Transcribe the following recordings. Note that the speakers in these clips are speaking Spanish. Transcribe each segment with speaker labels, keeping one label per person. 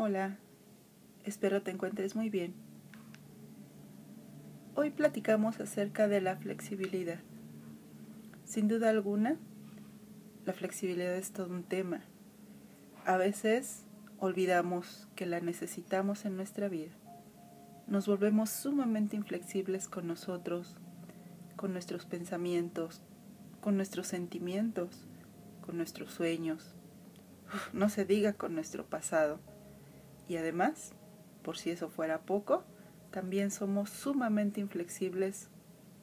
Speaker 1: Hola, espero te encuentres muy bien. Hoy platicamos acerca de la flexibilidad. Sin duda alguna, la flexibilidad es todo un tema. A veces olvidamos que la necesitamos en nuestra vida. Nos volvemos sumamente inflexibles con nosotros, con nuestros pensamientos, con nuestros sentimientos, con nuestros sueños, no se diga con nuestro pasado. Y además, por si eso fuera poco, también somos sumamente inflexibles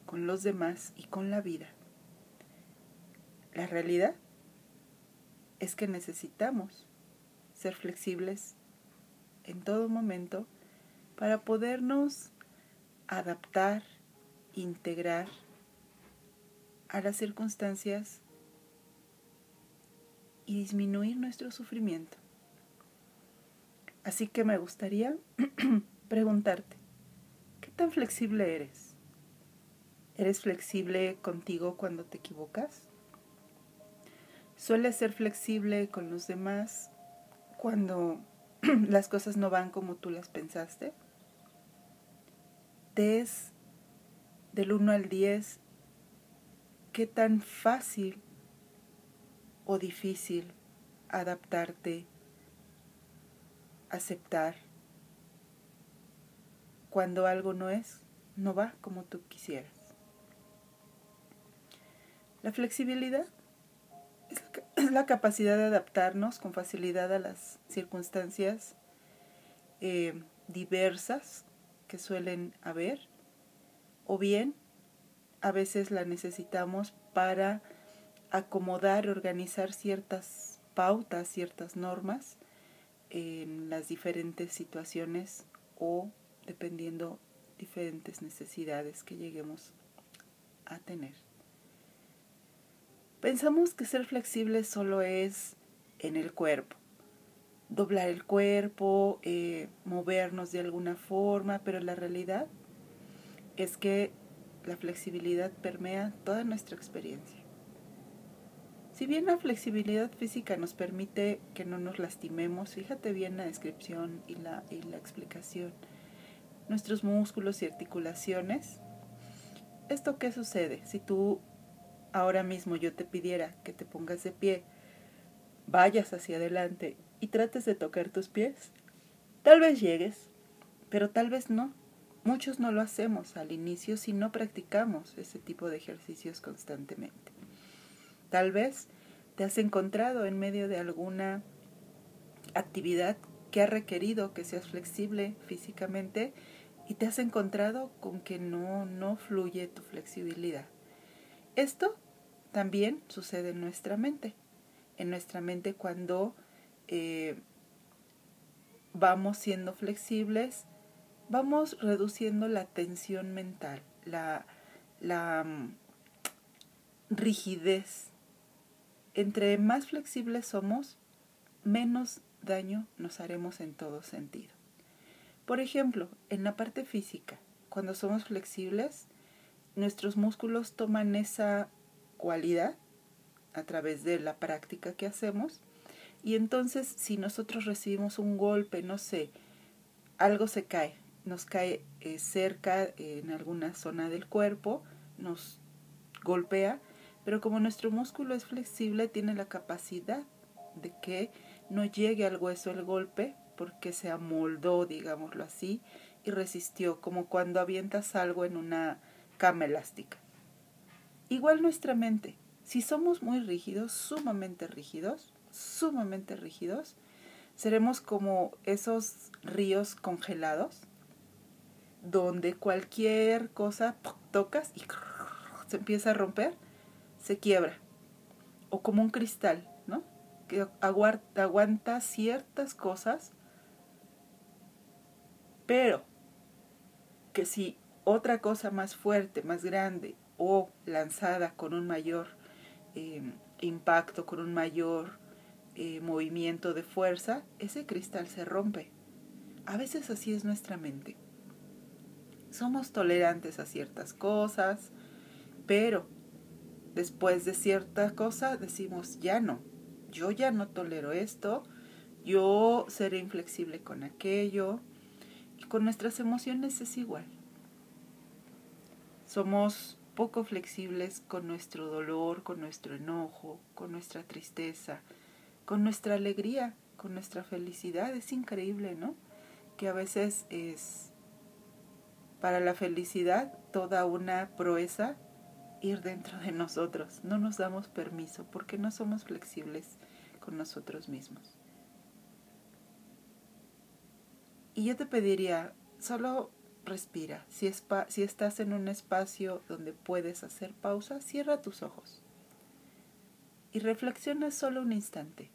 Speaker 1: con los demás y con la vida. La realidad es que necesitamos ser flexibles en todo momento para podernos adaptar, integrar a las circunstancias y disminuir nuestro sufrimiento. Así que me gustaría preguntarte, ¿qué tan flexible eres? ¿Eres flexible contigo cuando te equivocas? ¿Sueles ser flexible con los demás cuando las cosas no van como tú las pensaste? ¿Te es del 1 al 10 qué tan fácil o difícil adaptarte, aceptar cuando algo no es, no va como tú quisieras. La flexibilidad es la, capacidad de adaptarnos con facilidad a las circunstancias eh, diversas que suelen haber, o bien a veces la necesitamos para acomodar, organizar ciertas pautas, ciertas normas en las diferentes situaciones o dependiendo diferentes necesidades que lleguemos a tener. Pensamos que ser flexible solo es en el cuerpo, doblar el cuerpo, eh, movernos de alguna forma, pero la realidad es que la flexibilidad permea toda nuestra experiencia. Si bien la flexibilidad física nos permite que no nos lastimemos, fíjate bien la descripción y la, explicación. Nuestros músculos y articulaciones. ¿Esto qué sucede? Si tú ahora mismo yo te pidiera que te pongas de pie, vayas hacia adelante y trates de tocar tus pies, tal vez llegues, pero tal vez no. Muchos no lo hacemos al inicio si no practicamos ese tipo de ejercicios constantemente. Tal vez te has encontrado en medio de alguna actividad que ha requerido que seas flexible físicamente y te has encontrado con que no, no fluye tu flexibilidad. Esto también sucede en nuestra mente. En nuestra mente cuando eh, vamos siendo flexibles, vamos reduciendo la tensión mental, la, la mm, rigidez entre más flexibles somos, menos daño nos haremos en todo sentido. Por ejemplo, en la parte física, cuando somos flexibles, nuestros músculos toman esa cualidad a través de la práctica que hacemos y entonces si nosotros recibimos un golpe, no sé, algo se cae, nos cae eh, cerca en alguna zona del cuerpo, nos golpea, pero como nuestro músculo es flexible, tiene la capacidad de que no llegue al hueso el golpe porque se amoldó, digámoslo así, y resistió, como cuando avientas algo en una cama elástica. Igual nuestra mente, si somos muy rígidos, sumamente rígidos, sumamente rígidos, seremos como esos ríos congelados, donde cualquier cosa tocas y se empieza a romper se quiebra. O como un cristal, ¿no? Que aguanta ciertas cosas, pero que si otra cosa más fuerte, más grande o lanzada con un mayor em, impacto, con un mayor eh, movimiento de fuerza, ese cristal se rompe. A veces así es nuestra mente. Somos tolerantes a ciertas cosas, pero después de cierta cosa decimos, ya no, yo ya no tolero esto, yo seré inflexible con aquello. Y con nuestras emociones es igual. Somos poco flexibles con nuestro dolor, con nuestro enojo, con nuestra tristeza, con nuestra alegría, con nuestra felicidad. Es increíble, ¿no? Que a veces es para la felicidad toda una proeza ir dentro de nosotros. No nos damos permiso porque no somos flexibles con nosotros mismos. Y yo te pediría, solo respira. Si, si estás en un espacio donde puedes hacer pausa, cierra tus ojos. Y reflexiona solo un instante.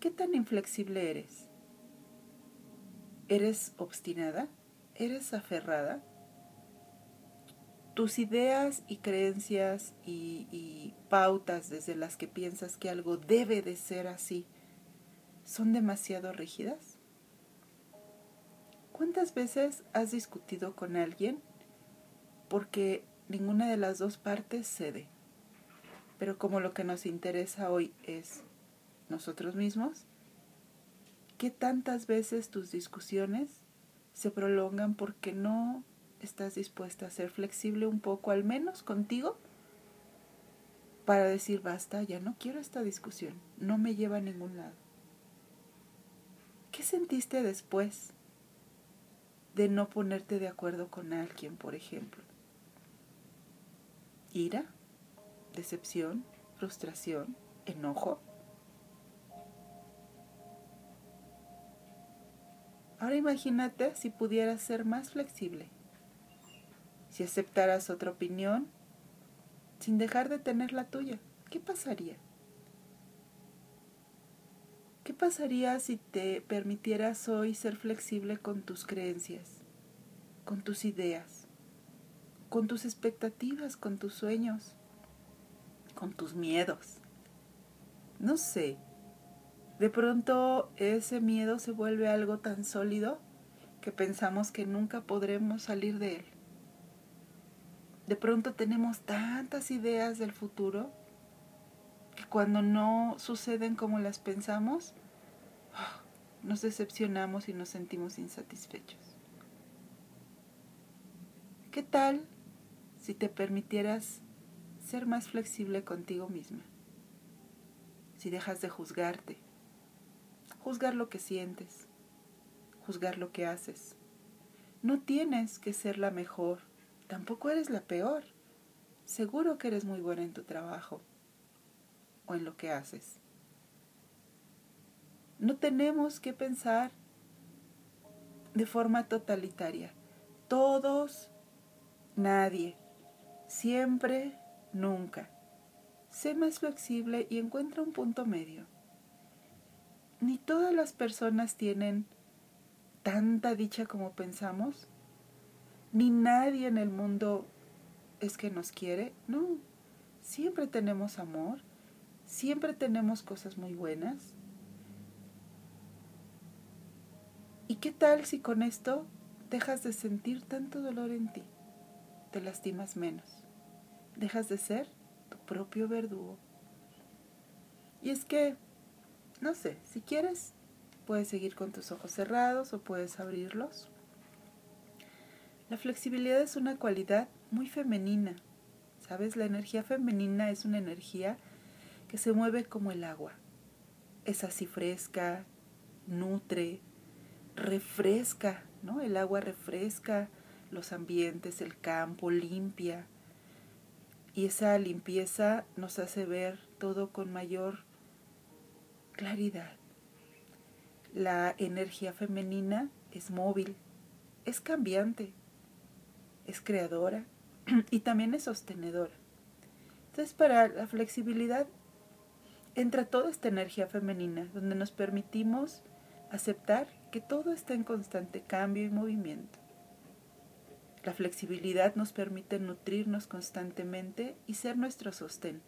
Speaker 1: ¿Qué tan inflexible eres? ¿Eres obstinada? ¿Eres aferrada? Tus ideas y creencias y, pautas desde las que piensas que algo debe de ser así son demasiado rígidas? ¿Cuántas veces has discutido con alguien porque ninguna de las dos partes cede? Pero como lo que nos interesa hoy es nosotros mismos, ¿qué tantas veces tus discusiones se prolongan porque no estás dispuesta a ser flexible un poco, al menos contigo, para decir, basta, ya no quiero esta discusión, no me lleva a ningún lado. ¿Qué sentiste después de no ponerte de acuerdo con alguien, por ejemplo? ¿Ira? ¿Decepción? ¿Frustración? ¿Enojo? Ahora imagínate si pudieras ser más flexible si aceptaras otra opinión sin dejar de tener la tuya, ¿qué pasaría? ¿Qué pasaría si te permitieras hoy ser flexible con tus creencias, con tus ideas, con tus expectativas, con tus sueños, con tus miedos? No sé, de pronto ese miedo se vuelve algo tan sólido que pensamos que nunca podremos salir de él. De pronto tenemos tantas ideas del futuro que cuando no suceden como las pensamos, nos decepcionamos y nos sentimos insatisfechos. ¿Qué tal si te permitieras ser más flexible contigo misma? Si dejas de juzgarte, juzgar lo que sientes, juzgar lo que haces. No tienes que ser la mejor tampoco eres la peor. Seguro que eres muy buena en tu trabajo o en lo que haces. No tenemos que pensar de forma totalitaria. Todos, nadie, siempre, nunca. Sé más flexible y encuentra un punto medio. Ni todas las personas tienen tanta dicha como pensamos ni nadie en el mundo es que nos quiere. No, siempre tenemos amor, siempre tenemos cosas muy buenas. ¿Y qué tal si con esto dejas de sentir tanto dolor en ti? Te lastimas menos. Dejas de ser tu propio verdugo. Y es que, no sé, si quieres, puedes seguir con tus ojos cerrados o puedes abrirlos. La flexibilidad es una cualidad muy femenina. ¿Sabes? La energía femenina es una energía que se mueve como el agua. Es así fresca, nutre, refresca, ¿no? El agua refresca los ambientes, el campo, limpia. Y esa limpieza nos hace ver todo con mayor claridad. La energía femenina es móvil, es cambiante, es creadora y también es sostenedora. Entonces, para la flexibilidad entra toda esta energía femenina, donde nos permitimos aceptar que todo está en constante cambio y movimiento. La flexibilidad nos permite nutrirnos constantemente y ser nuestro sostén,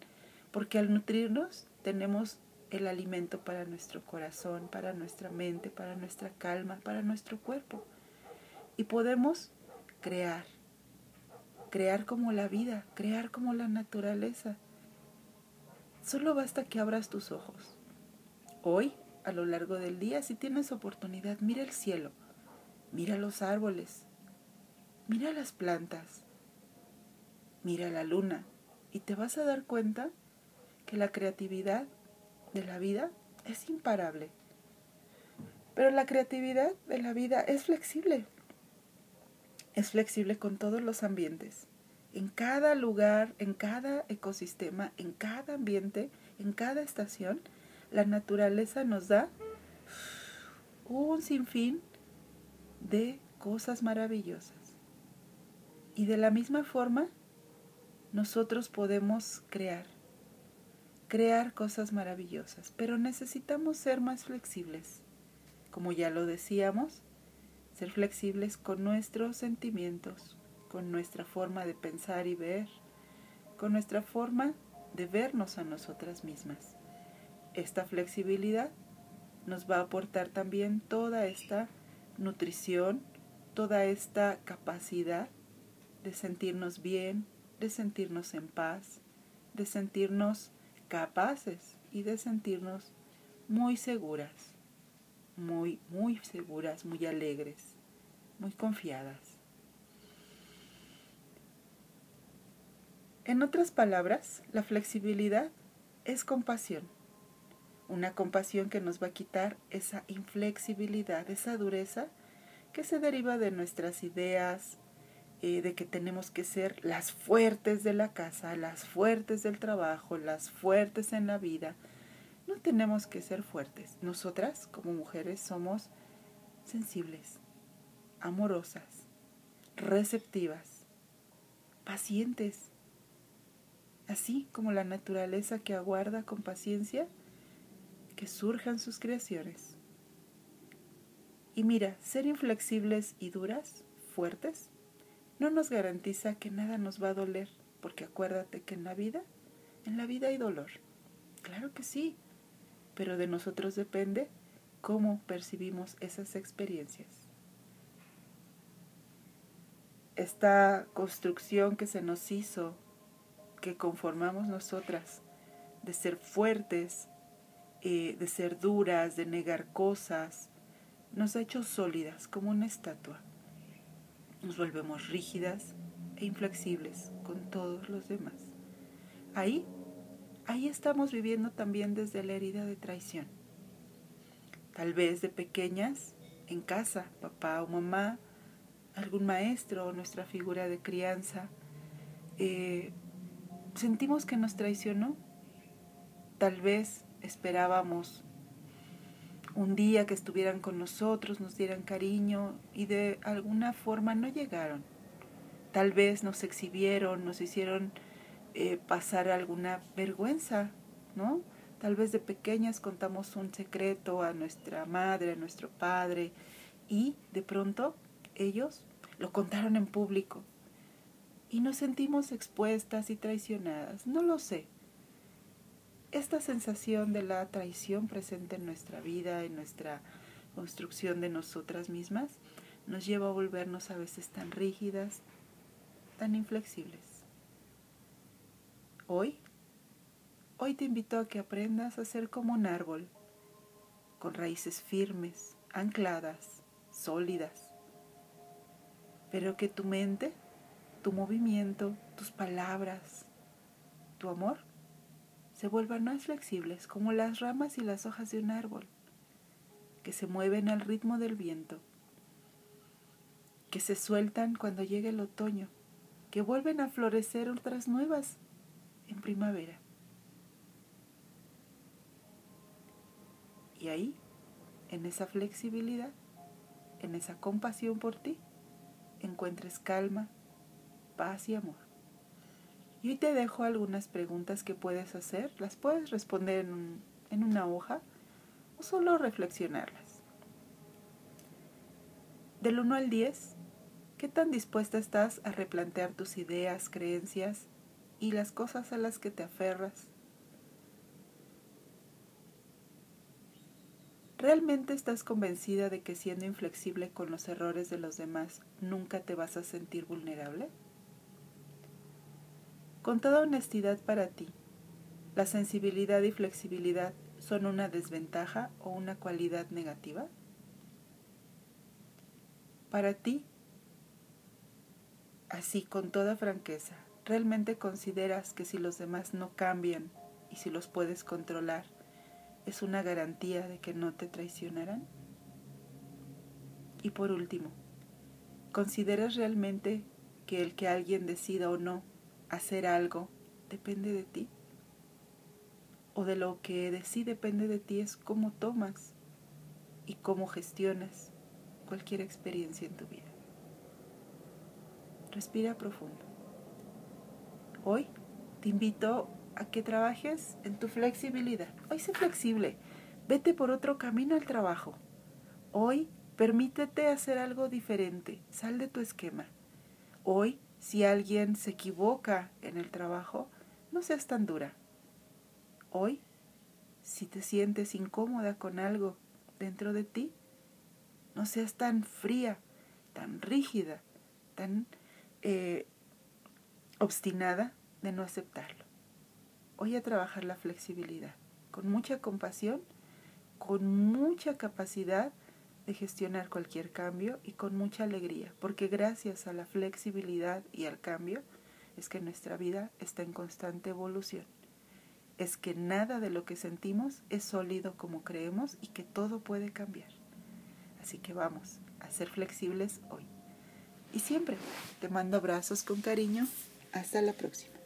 Speaker 1: porque al nutrirnos tenemos el alimento para nuestro corazón, para nuestra mente, para nuestra calma, para nuestro cuerpo. Y podemos crear, crear como la vida, crear como la naturaleza. Solo basta que abras tus ojos. Hoy a lo largo del día. Si tienes oportunidad, mira el cielo, mira los árboles, mira las plantas, mira la luna y te vas a dar cuenta que la creatividad de la vida es imparable. Pero la creatividad de la vida es flexible. Es flexible con todos los ambientes. En cada lugar, en cada ecosistema, en cada ambiente, en cada estación, la naturaleza nos da un sinfín de cosas maravillosas. Y de la misma forma, nosotros podemos crear, crear cosas maravillosas, pero necesitamos ser más flexibles. Como ya lo decíamos, ser flexibles con nuestros sentimientos, con nuestra forma de pensar y ver, con nuestra forma de vernos a nosotras mismas. Esta flexibilidad nos va a aportar también toda esta nutrición, toda esta capacidad de sentirnos bien, de sentirnos en paz, de sentirnos capaces y de sentirnos muy seguras, muy, muy seguras, muy alegres, muy confiadas. En otras palabras, la flexibilidad es compasión. Una compasión que nos va a quitar esa inflexibilidad, esa dureza que se deriva de nuestras ideas, eh, de que tenemos que ser las fuertes de la casa, las fuertes del trabajo, las fuertes en la vida. No tenemos que ser fuertes. Nosotras como mujeres somos sensibles, amorosas, receptivas, pacientes, así como la naturaleza que aguarda con paciencia que surjan sus creaciones. Y mira, ser inflexibles y duras, fuertes, no nos garantiza que nada nos va a doler, porque acuérdate que en la vida, en la vida hay dolor. Claro que sí, pero de nosotros depende cómo percibimos esas experiencias. Esta construcción que se nos hizo, que conformamos nosotras, de ser fuertes, eh, de ser duras, de negar cosas, nos ha hecho sólidas como una estatua nos volvemos rígidas e inflexibles con todos los demás. Ahí, ahí estamos viviendo también desde la herida de traición. Tal vez de pequeñas, en casa, papá o mamá, algún maestro o nuestra figura de crianza, eh, sentimos que nos traicionó. Tal vez esperábamos un día que estuvieran con nosotros, nos dieran cariño y de alguna forma no llegaron. Tal vez nos exhibieron, nos hicieron eh, pasar alguna vergüenza, ¿no? Tal vez de pequeñas contamos un secreto a nuestra madre, a nuestro padre y de pronto ellos lo contaron en público y nos sentimos expuestas y traicionadas. No lo sé, esta sensación de la traición presente en nuestra vida, en nuestra construcción de nosotras mismas, nos lleva a volvernos a veces tan rígidas, tan inflexibles. Hoy, hoy te invito a que aprendas a ser como un árbol, con raíces firmes, ancladas, sólidas, pero que tu mente, tu movimiento, tus palabras, tu amor se vuelvan más flexibles como las ramas y las hojas de un árbol, que se mueven al ritmo del viento, que se sueltan cuando llega el otoño, que vuelven a florecer otras nuevas en primavera. Y ahí, en esa flexibilidad, en esa compasión por ti, encuentres calma, paz y amor. Y hoy te dejo algunas preguntas que puedes hacer. Las puedes responder en, en una hoja o solo reflexionarlas. Del 1 al 10, ¿qué tan dispuesta estás a replantear tus ideas, creencias y las cosas a las que te aferras? ¿Realmente estás convencida de que siendo inflexible con los errores de los demás nunca te vas a sentir vulnerable? Con toda honestidad para ti, la sensibilidad y flexibilidad son una desventaja o una cualidad negativa? Para ti, así con toda franqueza, ¿realmente consideras que si los demás no cambian y si los puedes controlar, es una garantía de que no te traicionarán? Y por último, ¿consideras realmente que el que alguien decida o no hacer algo depende de ti? ¿O de lo que de sí depende de ti es cómo tomas y cómo gestionas cualquier experiencia en tu vida? Respira profundo. Hoy te invito a que trabajes en tu flexibilidad. Hoy sé flexible. Vete por otro camino al trabajo. Hoy permítete hacer algo diferente. Sal de tu esquema. Hoy, si alguien se equivoca en el trabajo, no seas tan dura. Hoy, si te sientes incómoda con algo dentro de ti, no seas tan fría, tan rígida, tan eh, obstinada de no aceptarlo. Hoy a trabajar la flexibilidad, con mucha compasión, con mucha capacidad de gestionar cualquier cambio y con mucha alegría, porque gracias a la flexibilidad y al cambio es que nuestra vida está en constante evolución. Es que nada de lo que sentimos es sólido como creemos y que todo puede cambiar. Así que vamos a ser flexibles hoy. Y siempre te mando abrazos con cariño. Hasta la próxima.